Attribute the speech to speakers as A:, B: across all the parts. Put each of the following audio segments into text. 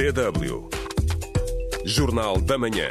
A: DW. Jornal da Manhã.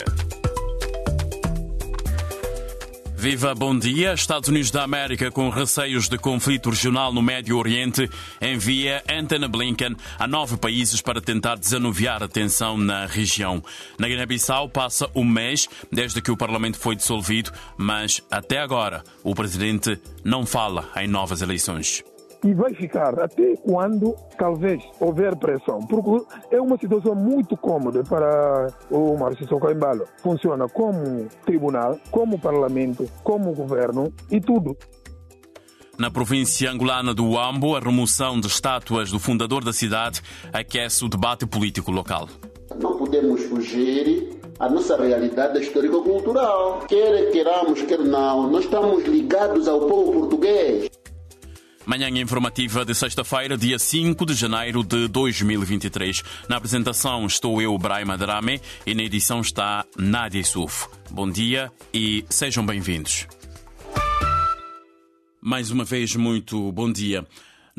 B: Viva, bom dia. Estados Unidos da América, com receios de conflito regional no Médio Oriente, envia Anthony Blinken a nove países para tentar desanuviar a tensão na região. Na Guiné-Bissau passa um mês desde que o Parlamento foi dissolvido, mas até agora o presidente não fala em novas eleições
C: e vai ficar até quando talvez houver pressão, porque é uma situação muito cômoda para o Márcio Socoimbalo. Funciona como tribunal, como parlamento, como governo e tudo.
B: Na província angolana do Uambo, a remoção de estátuas do fundador da cidade aquece o debate político local.
D: Não podemos fugir à nossa realidade histórico-cultural. Quer queiramos, quer não, nós estamos ligados ao povo português.
B: Manhã informativa de sexta-feira, dia 5 de janeiro de 2023. Na apresentação estou eu, Braima Darame, e na edição está Nádia Suf. Bom dia e sejam bem-vindos. Mais uma vez, muito bom dia.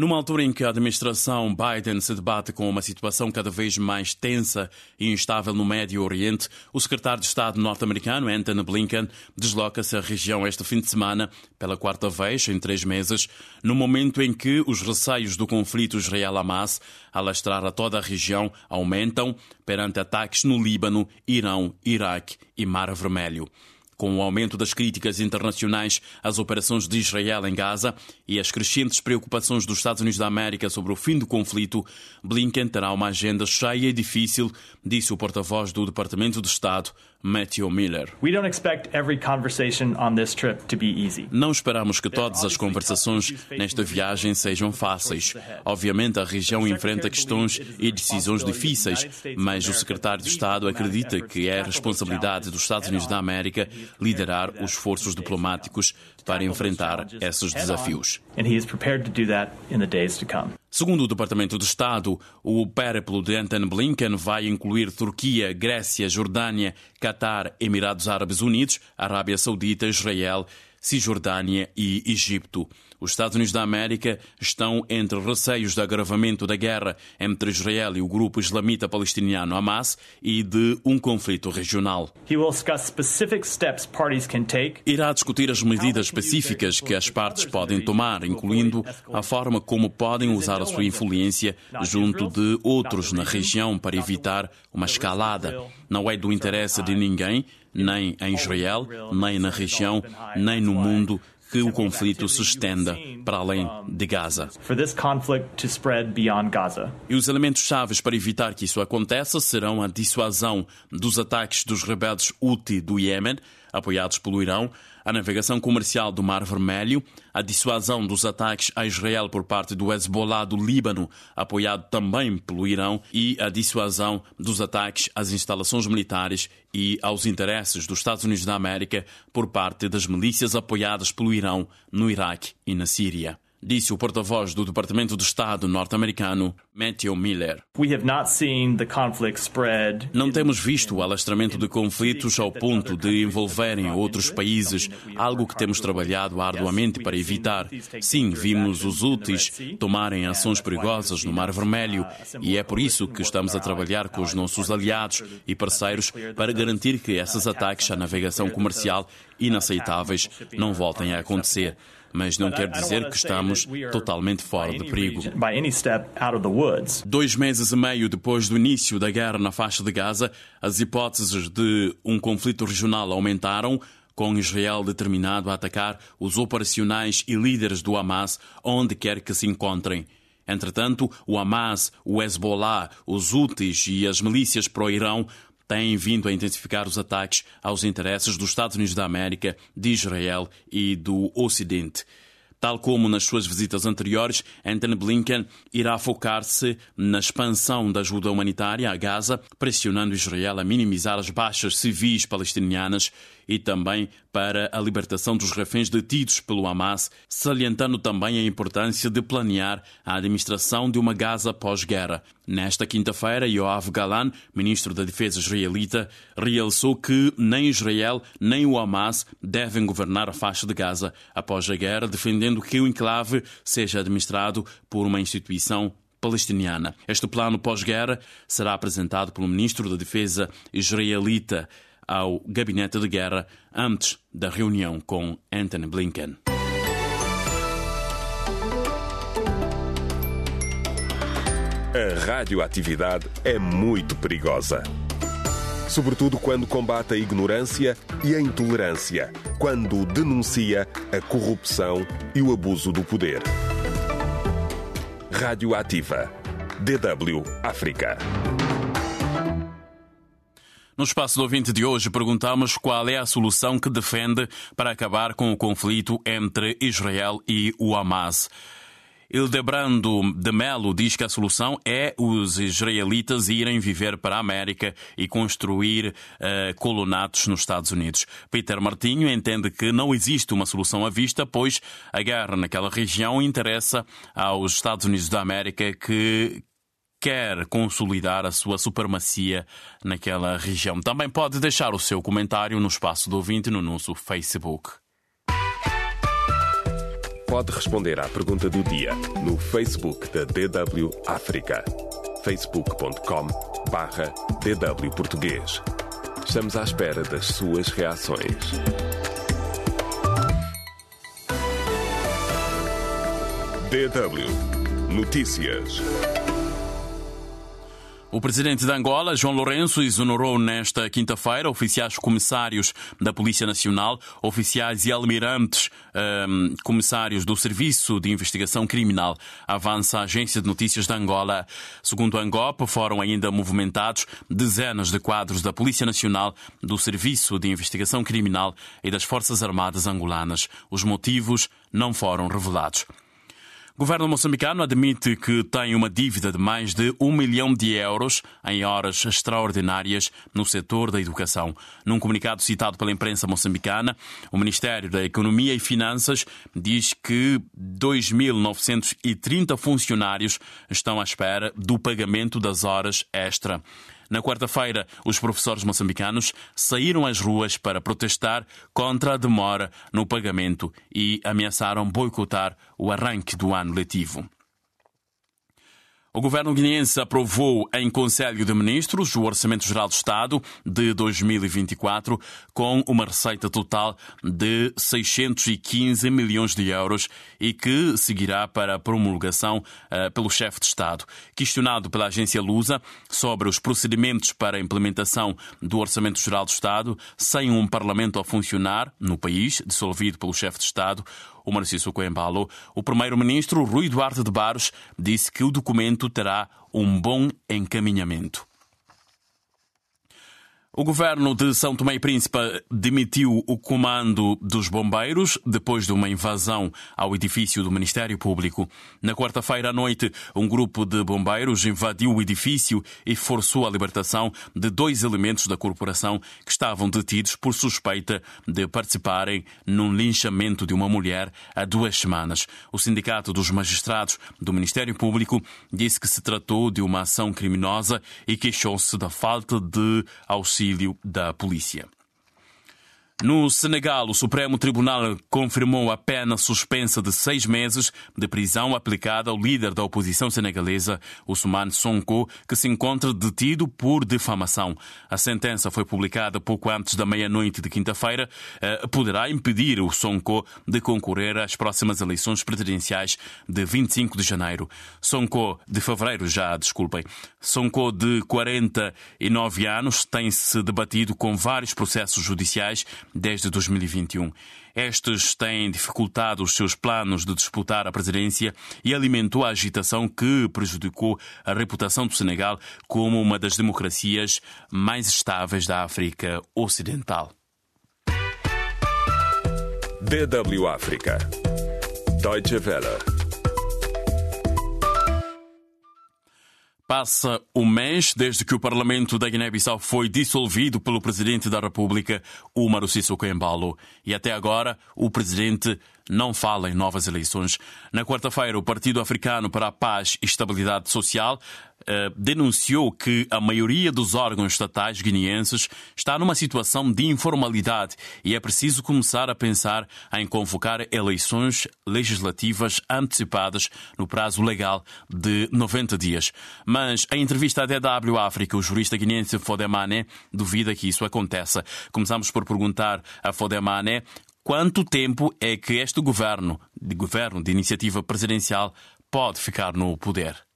B: Numa altura em que a administração Biden se debate com uma situação cada vez mais tensa e instável no Médio Oriente, o secretário de Estado norte-americano, Anthony Blinken, desloca-se à região este fim de semana, pela quarta vez em três meses, no momento em que os receios do conflito Israel-Hamas alastrar a toda a região aumentam perante ataques no Líbano, Irão, Iraque e Mar Vermelho com o aumento das críticas internacionais às operações de Israel em Gaza e as crescentes preocupações dos Estados Unidos da América sobre o fim do conflito, Blinken terá uma agenda cheia e difícil, disse o porta-voz do Departamento de Estado, Matthew Miller. Não esperamos que todas as conversações nesta viagem sejam fáceis. Obviamente, a região enfrenta questões e decisões difíceis, mas o secretário de Estado acredita que é responsabilidade dos Estados Unidos da América liderar os esforços diplomáticos para enfrentar esses desafios. Segundo o Departamento de Estado, o périplo de Anthony Blinken vai incluir Turquia, Grécia, Jordânia, Catar, Emirados Árabes Unidos, Arábia Saudita, Israel, Cisjordânia e Egito. Os Estados Unidos da América estão entre receios de agravamento da guerra entre Israel e o grupo islamita palestiniano Hamas e de um conflito regional. Irá discutir as medidas específicas que as partes podem tomar, incluindo a forma como podem usar a sua influência junto de outros na região para evitar uma escalada. Não é do interesse de ninguém, nem em Israel, nem na região, nem no mundo, que o conflito se estenda para além de Gaza. E os elementos chaves para evitar que isso aconteça serão a dissuasão dos ataques dos rebeldes Houthi do Iêmen, apoiados pelo Irão, a navegação comercial do Mar Vermelho, a dissuasão dos ataques a Israel por parte do Hezbollah do Líbano, apoiado também pelo Irão, e a dissuasão dos ataques às instalações militares e aos interesses dos Estados Unidos da América por parte das milícias apoiadas pelo Irão no Iraque e na Síria disse o porta-voz do Departamento de Estado norte-americano, Matthew Miller. Não temos visto o alastramento de conflitos ao ponto de envolverem outros países, algo que temos trabalhado arduamente para evitar. Sim, vimos os úteis tomarem ações perigosas no Mar Vermelho e é por isso que estamos a trabalhar com os nossos aliados e parceiros para garantir que esses ataques à navegação comercial inaceitáveis não voltem a acontecer mas não quer dizer que estamos totalmente fora de perigo. Dois meses e meio depois do início da guerra na faixa de Gaza, as hipóteses de um conflito regional aumentaram com Israel determinado a atacar os operacionais e líderes do Hamas onde quer que se encontrem. Entretanto, o Hamas, o Hezbollah, os Houthis e as milícias pró-Irão têm vindo a intensificar os ataques aos interesses dos Estados Unidos da América, de Israel e do Ocidente. Tal como nas suas visitas anteriores, Anthony Blinken irá focar-se na expansão da ajuda humanitária a Gaza, pressionando Israel a minimizar as baixas civis palestinianas e também para a libertação dos reféns detidos pelo Hamas, salientando também a importância de planear a administração de uma Gaza pós-guerra. Nesta quinta-feira, Yoav Galan, ministro da Defesa israelita, realçou que nem Israel nem o Hamas devem governar a faixa de Gaza após a guerra, defendendo que o enclave seja administrado por uma instituição palestiniana. Este plano pós-guerra será apresentado pelo ministro da Defesa israelita ao gabinete de guerra antes da reunião com Anthony Blinken.
A: A radioatividade é muito perigosa. Sobretudo quando combate a ignorância e a intolerância, quando denuncia a corrupção e o abuso do poder. Radioativa. DW África.
B: No espaço do ouvinte de hoje, perguntamos qual é a solução que defende para acabar com o conflito entre Israel e o Hamas. Hildebrando de Melo diz que a solução é os israelitas irem viver para a América e construir uh, colonatos nos Estados Unidos. Peter Martinho entende que não existe uma solução à vista, pois a guerra naquela região interessa aos Estados Unidos da América que quer consolidar a sua supremacia naquela região. Também pode deixar o seu comentário no espaço do ouvinte no nosso Facebook
A: pode responder à pergunta do dia no Facebook da DW África. facebook.com barra DW Português. Estamos à espera das suas reações. DW Notícias.
B: O presidente de Angola, João Lourenço, exonerou nesta quinta-feira oficiais comissários da Polícia Nacional, oficiais e almirantes um, comissários do Serviço de Investigação Criminal. Avança a Agência de Notícias de Angola. Segundo a Angop, foram ainda movimentados dezenas de quadros da Polícia Nacional, do Serviço de Investigação Criminal e das Forças Armadas angolanas. Os motivos não foram revelados. O governo moçambicano admite que tem uma dívida de mais de um milhão de euros em horas extraordinárias no setor da educação. Num comunicado citado pela imprensa moçambicana, o Ministério da Economia e Finanças diz que 2.930 funcionários estão à espera do pagamento das horas extra. Na quarta-feira, os professores moçambicanos saíram às ruas para protestar contra a demora no pagamento e ameaçaram boicotar o arranque do ano letivo. O governo guineense aprovou em Conselho de Ministros o Orçamento Geral do Estado de 2024 com uma receita total de 615 milhões de euros e que seguirá para promulgação uh, pelo chefe de Estado. Questionado pela agência Lusa sobre os procedimentos para a implementação do Orçamento Geral do Estado sem um parlamento a funcionar no país, dissolvido pelo chefe de Estado, o Marciso Coembalo, o primeiro-ministro Rui Duarte de Barros disse que o documento terá um bom encaminhamento. O governo de São Tomé e Príncipe demitiu o comando dos bombeiros depois de uma invasão ao edifício do Ministério Público. Na quarta-feira à noite, um grupo de bombeiros invadiu o edifício e forçou a libertação de dois elementos da corporação que estavam detidos por suspeita de participarem num linchamento de uma mulher há duas semanas. O Sindicato dos Magistrados do Ministério Público disse que se tratou de uma ação criminosa e queixou-se da falta de auxílio auxílio da polícia. No Senegal, o Supremo Tribunal confirmou a pena suspensa de seis meses de prisão aplicada ao líder da oposição senegalesa, Ousmane Sonko, que se encontra detido por difamação. A sentença foi publicada pouco antes da meia-noite de quinta-feira. Eh, poderá impedir o Sonko de concorrer às próximas eleições presidenciais de 25 de janeiro. Sonko, de fevereiro já, desculpem. Sonko, de 49 anos, tem-se debatido com vários processos judiciais desde 2021. Estes têm dificultado os seus planos de disputar a presidência e alimentou a agitação que prejudicou a reputação do Senegal como uma das democracias mais estáveis da África Ocidental.
A: DW África. Deutsche Welle.
B: Passa um mês desde que o Parlamento da Guiné-Bissau foi dissolvido pelo Presidente da República, Umaru Sissoko Embalo. E até agora, o Presidente não fala em novas eleições. Na quarta-feira, o Partido Africano para a Paz e Estabilidade Social uh, denunciou que a maioria dos órgãos estatais guineenses está numa situação de informalidade e é preciso começar a pensar em convocar eleições legislativas antecipadas no prazo legal de 90 dias. Mas a entrevista à DW África, o jurista guineense Fodemane duvida que isso aconteça. Começamos por perguntar a Fodemane quanto tempo é que este governo, de governo de iniciativa presidencial, pode ficar no poder?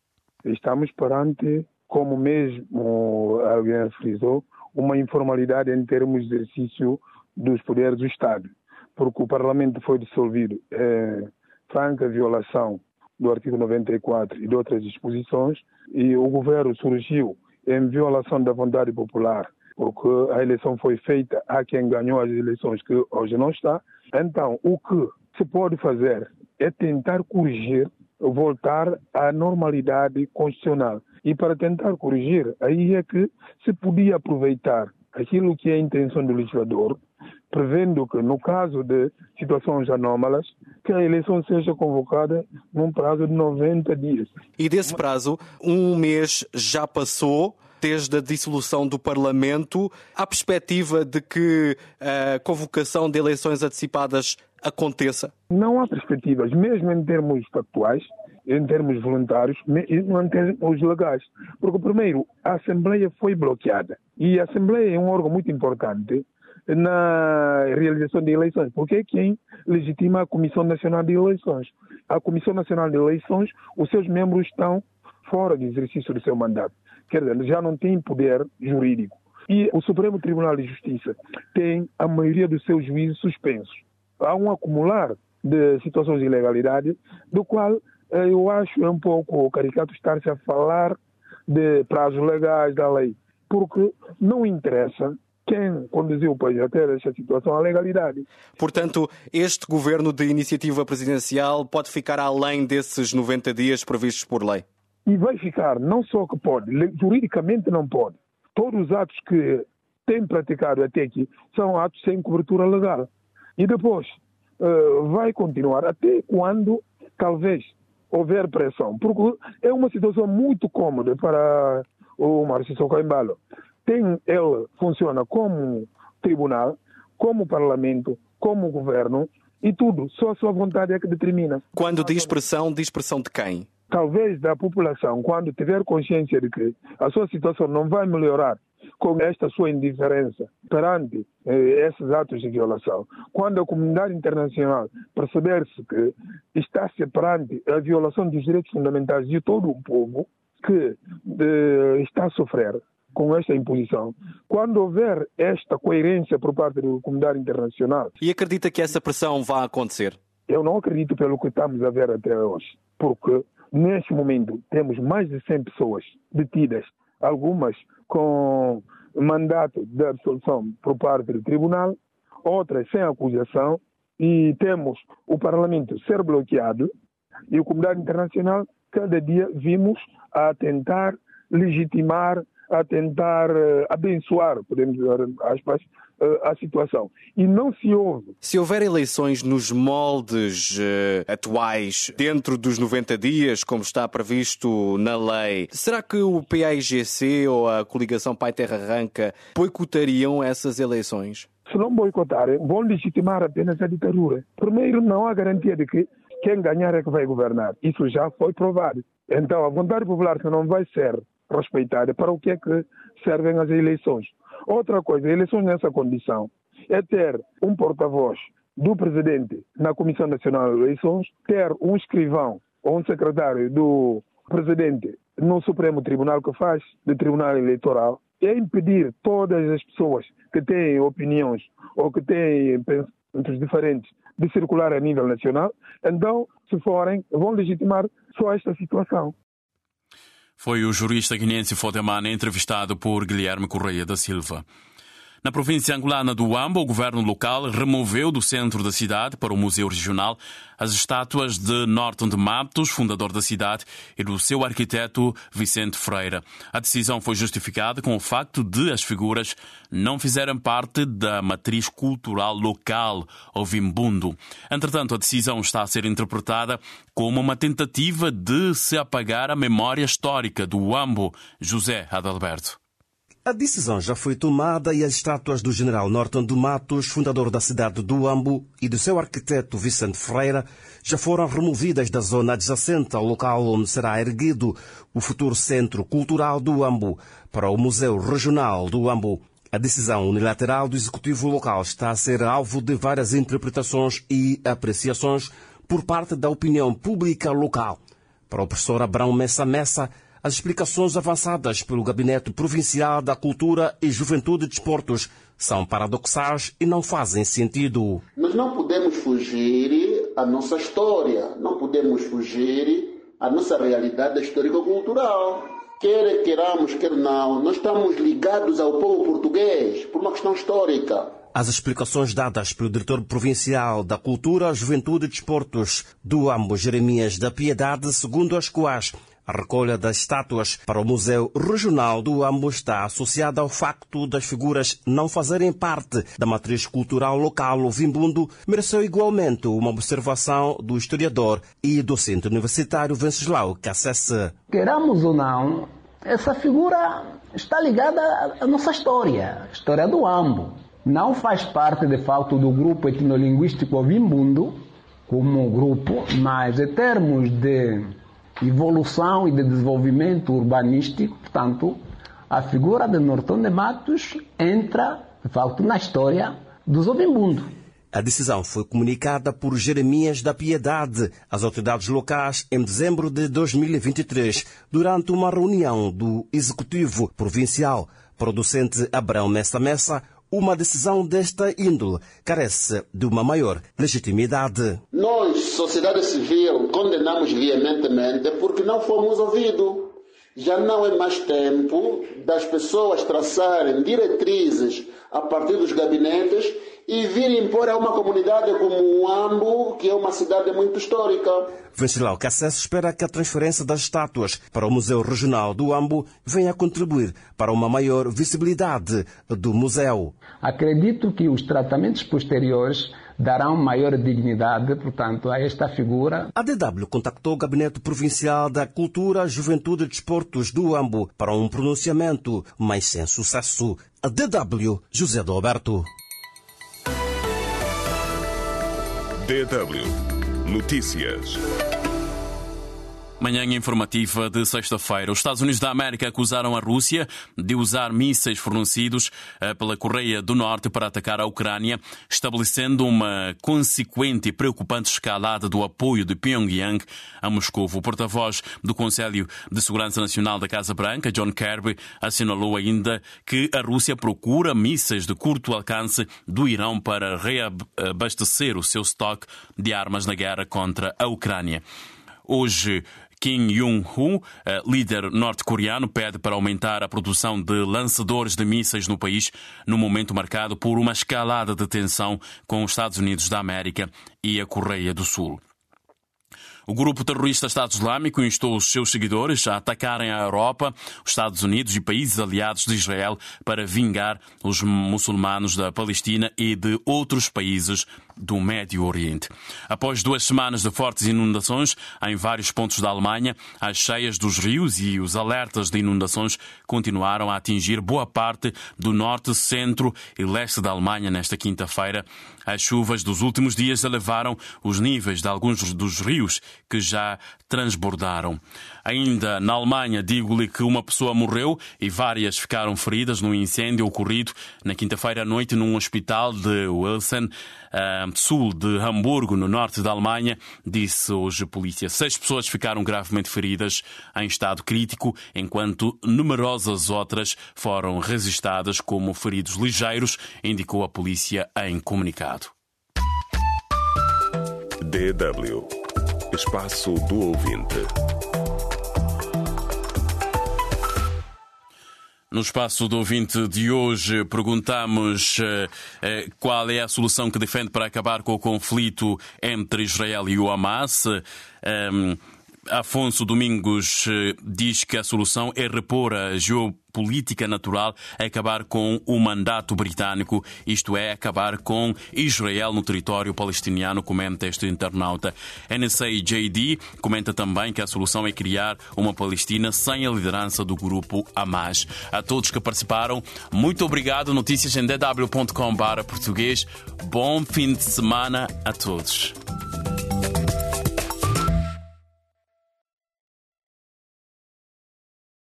C: Estamos perante, como mesmo alguém frisou, uma informalidade em termos de exercício dos poderes do Estado, porque o Parlamento foi dissolvido em franca violação do artigo 94 e de outras disposições, e o governo surgiu em violação da vontade popular, porque a eleição foi feita a quem ganhou as eleições, que hoje não está. Então, o que se pode fazer é tentar corrigir, voltar à normalidade constitucional. E para tentar corrigir, aí é que se podia aproveitar aquilo que é a intenção do legislador, prevendo que, no caso de situações anómalas, que a eleição seja convocada num prazo de 90 dias.
E: E desse prazo, um mês já passou desde a dissolução do Parlamento. Há perspectiva de que a convocação de eleições antecipadas aconteça?
C: Não há perspectivas, mesmo em termos factuais, em termos voluntários, não em termos legais. Porque, primeiro, a Assembleia foi bloqueada. E a Assembleia é um órgão muito importante na realização de eleições, porque é quem legitima a Comissão Nacional de Eleições. A Comissão Nacional de Eleições, os seus membros estão fora do exercício do seu mandato. Quer dizer, já não tem poder jurídico. E o Supremo Tribunal de Justiça tem a maioria dos seus juízes suspensos. Há um acumular de situações de ilegalidade, do qual eh, eu acho é um pouco caricato estar-se a falar de prazos legais da lei, porque não interessa quem conduziu o país até esta situação a legalidade.
E: Portanto, este governo de iniciativa presidencial pode ficar além desses 90 dias previstos por lei?
C: E vai ficar, não só que pode, juridicamente não pode. Todos os atos que tem praticado até aqui são atos sem cobertura legal. E depois uh, vai continuar até quando talvez houver pressão, porque é uma situação muito cômoda para o Márcio Socoimbalo. Tem, ele funciona como tribunal, como parlamento, como governo e tudo, só a sua vontade é que determina.
E: Quando diz pressão, diz pressão de quem?
C: Talvez da população, quando tiver consciência de que a sua situação não vai melhorar com esta sua indiferença perante eh, esses atos de violação. Quando a comunidade internacional perceber-se que está-se perante a violação dos direitos fundamentais de todo o povo que eh, está a sofrer com esta imposição, quando houver esta coerência por parte da comunidade internacional.
E: E acredita que essa pressão vai acontecer?
C: Eu não acredito pelo que estamos a ver até hoje, porque neste momento temos mais de 100 pessoas detidas, algumas com mandato de absolução por parte do tribunal, outras sem acusação, e temos o parlamento ser bloqueado e a comunidade internacional cada dia vimos a tentar legitimar a tentar uh, abençoar, podemos dizer, aspas, a situação. E não se ouve.
E: Se houver eleições nos moldes uh, atuais, dentro dos 90 dias, como está previsto na lei, será que o PAIGC ou a coligação Pai Terra Arranca boicotariam essas eleições?
C: Se não boicotarem, vão legitimar apenas a ditadura. Primeiro, não há garantia de que quem ganhar é que vai governar. Isso já foi provado. Então, a vontade popular que não vai ser respeitada, para o que é que servem as eleições? Outra coisa, eleições nessa condição é ter um porta-voz do presidente na Comissão Nacional de Eleições, ter um escrivão ou um secretário do presidente no Supremo Tribunal que faz de Tribunal Eleitoral, é impedir todas as pessoas que têm opiniões ou que têm pensamentos diferentes de circular a nível nacional, então, se forem, vão legitimar só esta situação.
B: Foi o jurista guinense Fodemana entrevistado por Guilherme Correia da Silva. Na província angolana do Uambo, o governo local removeu do centro da cidade para o Museu Regional as estátuas de Norton de Matos, fundador da cidade, e do seu arquiteto Vicente Freira. A decisão foi justificada com o facto de as figuras não fizerem parte da matriz cultural local, ou Vimbundo. Entretanto, a decisão está a ser interpretada como uma tentativa de se apagar a memória histórica do Uambo, José Adalberto.
F: A decisão já foi tomada e as estátuas do general Norton de Matos, fundador da cidade do Ambo, e do seu arquiteto Vicente Ferreira, já foram removidas da zona adjacente ao local onde será erguido o futuro Centro Cultural do Ambo para o Museu Regional do Ambo. A decisão unilateral do executivo local está a ser alvo de várias interpretações e apreciações por parte da opinião pública local. Para o professor Abrão Messa Messa, as explicações avançadas pelo Gabinete Provincial da Cultura e Juventude e Desportos são paradoxais e não fazem sentido.
D: Nós não podemos fugir à nossa história, não podemos fugir à nossa realidade histórico-cultural. Quer queiramos, quer não, nós estamos ligados ao povo português por uma questão histórica.
F: As explicações dadas pelo diretor provincial da Cultura, Juventude e Desportos do AMBO, Jeremias da Piedade, segundo as quais a recolha das estátuas para o Museu Regional do Ambo está associada ao facto das figuras não fazerem parte da matriz cultural local Vimbundo, mereceu igualmente uma observação do historiador e docente universitário Venceslau Cassese.
G: Queramos ou não, essa figura está ligada à nossa história, a história do Ambo. Não faz parte, de fato, do grupo etnolinguístico Vimbundo, como grupo, mas em termos de evolução e de desenvolvimento urbanístico, portanto, a figura de Norton de Matos entra, de facto, na história do Zobimbundo.
F: A decisão foi comunicada por Jeremias da Piedade às autoridades locais em dezembro de 2023, durante uma reunião do Executivo Provincial. Producente Abrão Messa Messa, uma decisão desta índole carece de uma maior legitimidade.
D: Nós, sociedade civil, condenamos veementemente porque não fomos ouvidos. Já não é mais tempo das pessoas traçarem diretrizes a partir dos gabinetes e vir impor a uma comunidade como o Ambo, que é uma cidade muito histórica.
F: Venceslau Cassés espera que a transferência das estátuas para o Museu Regional do Ambo venha a contribuir para uma maior visibilidade do museu.
G: Acredito que os tratamentos posteriores darão maior dignidade, portanto, a esta figura.
F: A DW contactou o Gabinete Provincial da Cultura, Juventude e Desportos do Ambo para um pronunciamento, mas sem sucesso. A DW, José do Alberto.
A: DW Notícias.
B: Manhã informativa de sexta-feira. Os Estados Unidos da América acusaram a Rússia de usar mísseis fornecidos eh, pela Coreia do Norte para atacar a Ucrânia, estabelecendo uma consequente e preocupante escalada do apoio de Pyongyang a Moscou. O porta-voz do Conselho de Segurança Nacional da Casa Branca, John Kirby, assinalou ainda que a Rússia procura mísseis de curto alcance do Irão para reabastecer o seu estoque de armas na guerra contra a Ucrânia. Hoje, Kim Jong-un, eh, líder norte-coreano, pede para aumentar a produção de lançadores de mísseis no país, num momento marcado por uma escalada de tensão com os Estados Unidos da América e a Coreia do Sul. O grupo terrorista Estado Islâmico instou os seus seguidores a atacarem a Europa, os Estados Unidos e países aliados de Israel para vingar os muçulmanos da Palestina e de outros países do Médio Oriente. Após duas semanas de fortes inundações em vários pontos da Alemanha, as cheias dos rios e os alertas de inundações continuaram a atingir boa parte do norte, centro e leste da Alemanha nesta quinta-feira. As chuvas dos últimos dias elevaram os níveis de alguns dos rios que já transbordaram. Ainda na Alemanha, digo-lhe que uma pessoa morreu e várias ficaram feridas num incêndio ocorrido na quinta-feira à noite num hospital de Wilson, sul de Hamburgo, no norte da Alemanha, disse hoje a polícia. Seis pessoas ficaram gravemente feridas em estado crítico, enquanto numerosas outras foram registadas como feridos ligeiros, indicou a polícia em comunicado.
A: DW Espaço do Ouvinte.
B: No espaço do ouvinte de hoje, perguntamos eh, eh, qual é a solução que defende para acabar com o conflito entre Israel e o Hamas. Um, Afonso Domingos eh, diz que a solução é repor a geopolítica natural, acabar com o mandato britânico, isto é, acabar com Israel no território palestiniano, comenta este internauta. NSA-JD comenta também que a solução é criar uma Palestina sem a liderança do grupo Hamas. A todos que participaram, muito obrigado. Notícias em dw.com.br português. Bom fim de semana a todos.